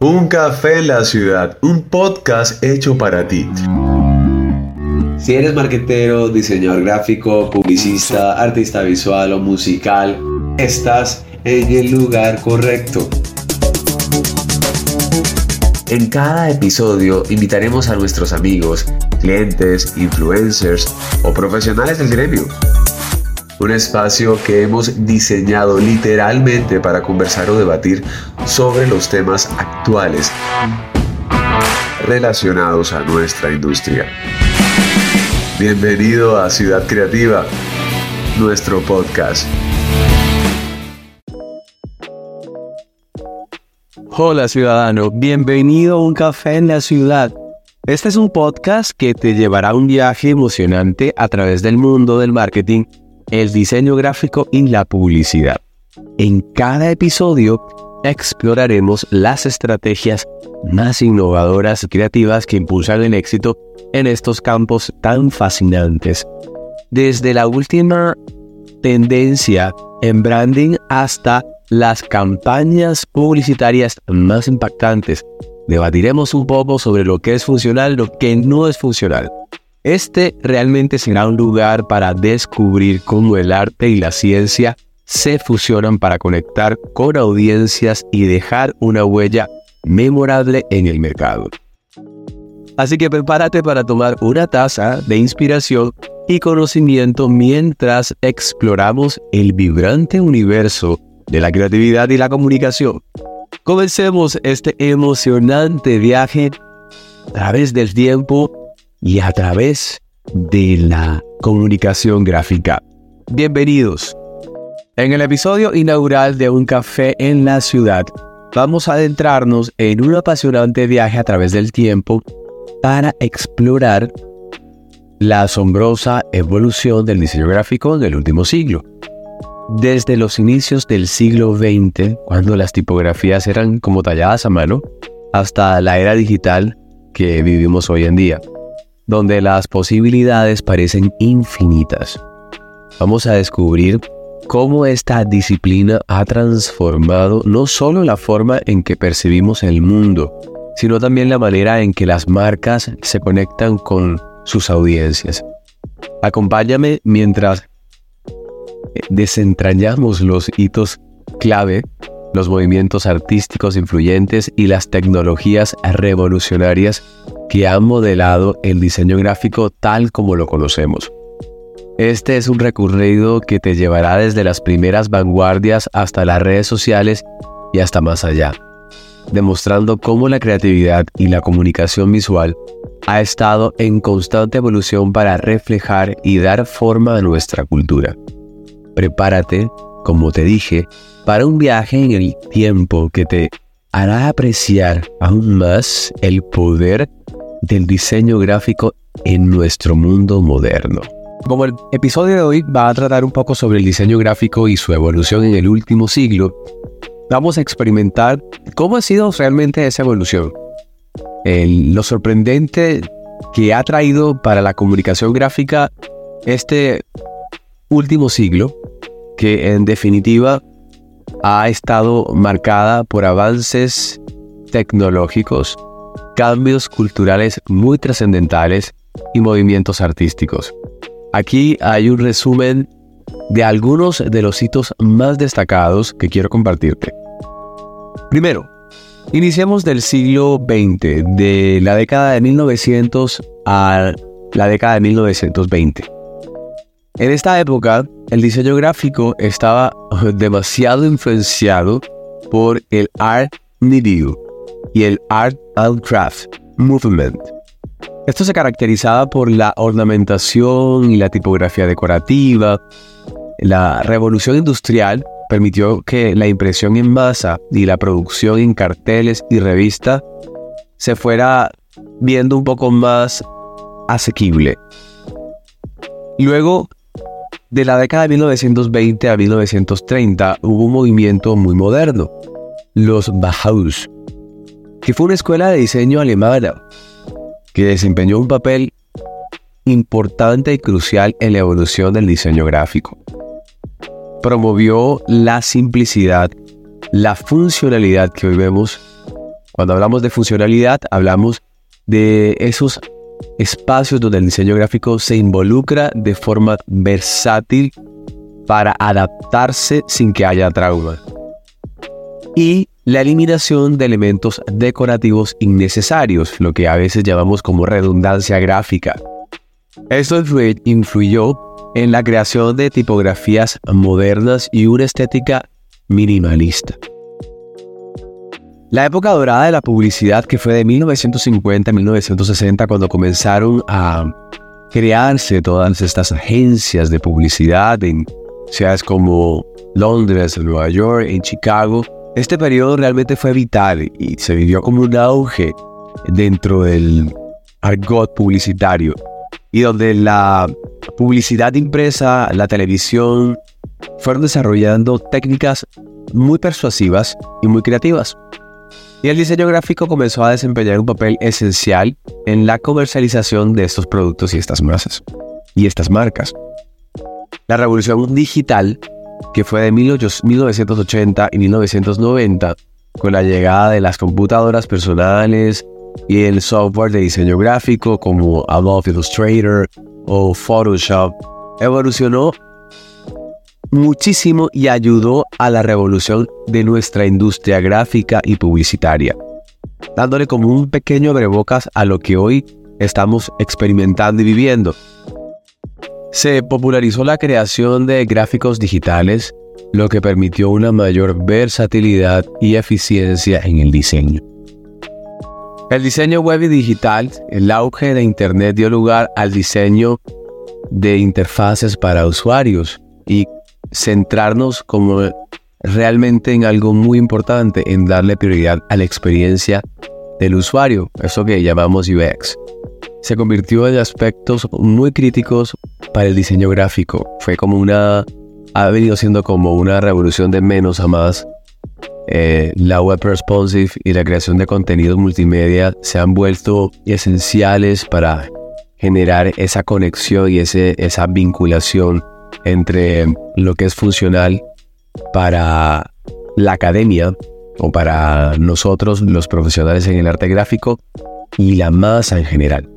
Un café en la ciudad, un podcast hecho para ti. Si eres marquetero, diseñador gráfico, publicista, artista visual o musical, estás en el lugar correcto. En cada episodio invitaremos a nuestros amigos, clientes, influencers o profesionales del gremio. Un espacio que hemos diseñado literalmente para conversar o debatir sobre los temas actuales relacionados a nuestra industria. Bienvenido a Ciudad Creativa, nuestro podcast. Hola ciudadano, bienvenido a un café en la ciudad. Este es un podcast que te llevará un viaje emocionante a través del mundo del marketing, el diseño gráfico y la publicidad. En cada episodio exploraremos las estrategias más innovadoras y creativas que impulsan el éxito en estos campos tan fascinantes. Desde la última tendencia en branding hasta las campañas publicitarias más impactantes. Debatiremos un poco sobre lo que es funcional, lo que no es funcional. Este realmente será un lugar para descubrir cómo el arte y la ciencia se fusionan para conectar con audiencias y dejar una huella memorable en el mercado. Así que prepárate para tomar una taza de inspiración y conocimiento mientras exploramos el vibrante universo de la creatividad y la comunicación. Comencemos este emocionante viaje a través del tiempo y a través de la comunicación gráfica. Bienvenidos. En el episodio inaugural de Un café en la ciudad, vamos a adentrarnos en un apasionante viaje a través del tiempo para explorar la asombrosa evolución del diseño gráfico en el último siglo. Desde los inicios del siglo XX, cuando las tipografías eran como talladas a mano, hasta la era digital que vivimos hoy en día, donde las posibilidades parecen infinitas. Vamos a descubrir cómo esta disciplina ha transformado no solo la forma en que percibimos el mundo, sino también la manera en que las marcas se conectan con sus audiencias. Acompáñame mientras desentrañamos los hitos clave, los movimientos artísticos influyentes y las tecnologías revolucionarias que han modelado el diseño gráfico tal como lo conocemos. Este es un recorrido que te llevará desde las primeras vanguardias hasta las redes sociales y hasta más allá, demostrando cómo la creatividad y la comunicación visual ha estado en constante evolución para reflejar y dar forma a nuestra cultura. Prepárate, como te dije, para un viaje en el tiempo que te hará apreciar aún más el poder del diseño gráfico en nuestro mundo moderno. Como el episodio de hoy va a tratar un poco sobre el diseño gráfico y su evolución en el último siglo, vamos a experimentar cómo ha sido realmente esa evolución. lo sorprendente que ha traído para la comunicación gráfica este último siglo, que en definitiva ha estado marcada por avances tecnológicos, cambios culturales muy trascendentales y movimientos artísticos. Aquí hay un resumen de algunos de los hitos más destacados que quiero compartirte. Primero, iniciemos del siglo XX, de la década de 1900 a la década de 1920. En esta época, el diseño gráfico estaba demasiado influenciado por el Art Nouveau y el Art and Craft Movement. Esto se caracterizaba por la ornamentación y la tipografía decorativa. La revolución industrial permitió que la impresión en masa y la producción en carteles y revistas se fuera viendo un poco más asequible. Luego de la década de 1920 a 1930 hubo un movimiento muy moderno, los Bauhaus, que fue una escuela de diseño alemana que desempeñó un papel importante y crucial en la evolución del diseño gráfico. Promovió la simplicidad, la funcionalidad que hoy vemos. Cuando hablamos de funcionalidad, hablamos de esos espacios donde el diseño gráfico se involucra de forma versátil para adaptarse sin que haya trauma. Y la eliminación de elementos decorativos innecesarios, lo que a veces llamamos como redundancia gráfica. Esto influyó en la creación de tipografías modernas y una estética minimalista. La época dorada de la publicidad, que fue de 1950 a 1960, cuando comenzaron a crearse todas estas agencias de publicidad en ciudades como Londres, Nueva York, en Chicago, este periodo realmente fue vital y se vivió como un auge dentro del argot publicitario y donde la publicidad impresa, la televisión, fueron desarrollando técnicas muy persuasivas y muy creativas. Y el diseño gráfico comenzó a desempeñar un papel esencial en la comercialización de estos productos y estas masas y estas marcas. La revolución digital, que fue de 1980 y 1990, con la llegada de las computadoras personales y el software de diseño gráfico como Adobe Illustrator o Photoshop, evolucionó muchísimo y ayudó a la revolución de nuestra industria gráfica y publicitaria, dándole como un pequeño abrebocas a lo que hoy estamos experimentando y viviendo. Se popularizó la creación de gráficos digitales, lo que permitió una mayor versatilidad y eficiencia en el diseño. El diseño web y digital, el auge de Internet dio lugar al diseño de interfaces para usuarios y centrarnos como realmente en algo muy importante, en darle prioridad a la experiencia del usuario, eso que llamamos UX. Se convirtió en aspectos muy críticos para el diseño gráfico. Fue como una, ha venido siendo como una revolución de menos a más. Eh, la web responsive y la creación de contenidos multimedia se han vuelto esenciales para generar esa conexión y ese, esa vinculación entre lo que es funcional para la academia o para nosotros los profesionales en el arte gráfico y la masa en general.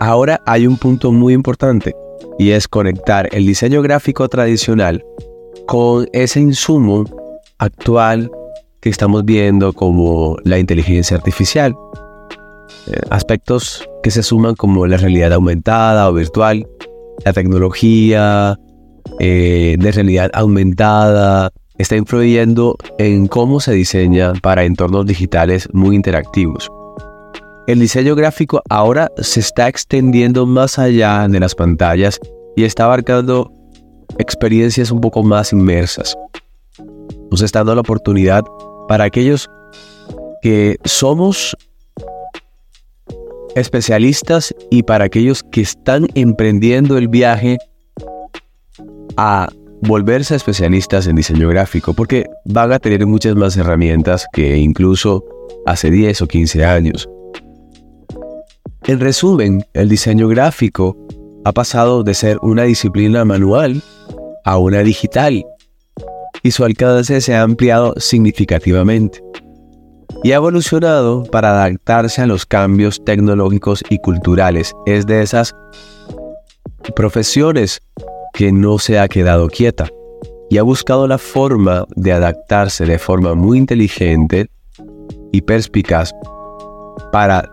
Ahora hay un punto muy importante y es conectar el diseño gráfico tradicional con ese insumo actual que estamos viendo como la inteligencia artificial. Eh, aspectos que se suman como la realidad aumentada o virtual, la tecnología eh, de realidad aumentada está influyendo en cómo se diseña para entornos digitales muy interactivos. El diseño gráfico ahora se está extendiendo más allá de las pantallas y está abarcando experiencias un poco más inmersas. Nos está dando la oportunidad para aquellos que somos especialistas y para aquellos que están emprendiendo el viaje a volverse especialistas en diseño gráfico, porque van a tener muchas más herramientas que incluso hace 10 o 15 años. En resumen, el diseño gráfico ha pasado de ser una disciplina manual a una digital y su alcance se ha ampliado significativamente y ha evolucionado para adaptarse a los cambios tecnológicos y culturales. Es de esas profesiones que no se ha quedado quieta y ha buscado la forma de adaptarse de forma muy inteligente y perspicaz para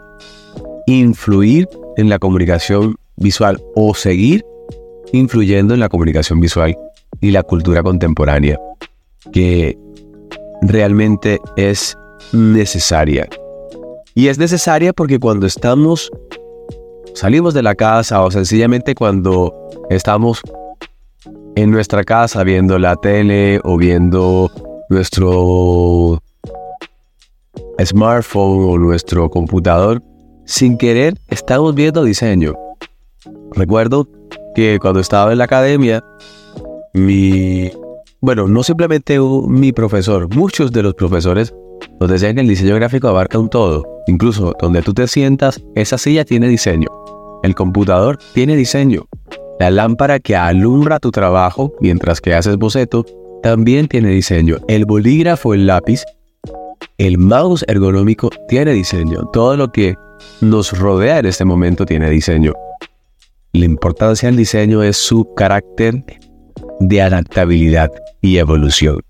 influir en la comunicación visual o seguir influyendo en la comunicación visual y la cultura contemporánea, que realmente es necesaria. Y es necesaria porque cuando estamos, salimos de la casa o sencillamente cuando estamos en nuestra casa viendo la tele o viendo nuestro smartphone o nuestro computador, sin querer estamos viendo diseño. Recuerdo que cuando estaba en la academia, mi, bueno, no simplemente mi profesor, muchos de los profesores nos que el diseño gráfico abarca un todo. Incluso donde tú te sientas, esa silla tiene diseño. El computador tiene diseño. La lámpara que alumbra tu trabajo mientras que haces boceto también tiene diseño. El bolígrafo, el lápiz, el mouse ergonómico tiene diseño. Todo lo que nos rodea en este momento tiene diseño. La importancia del diseño es su carácter de adaptabilidad y evolución.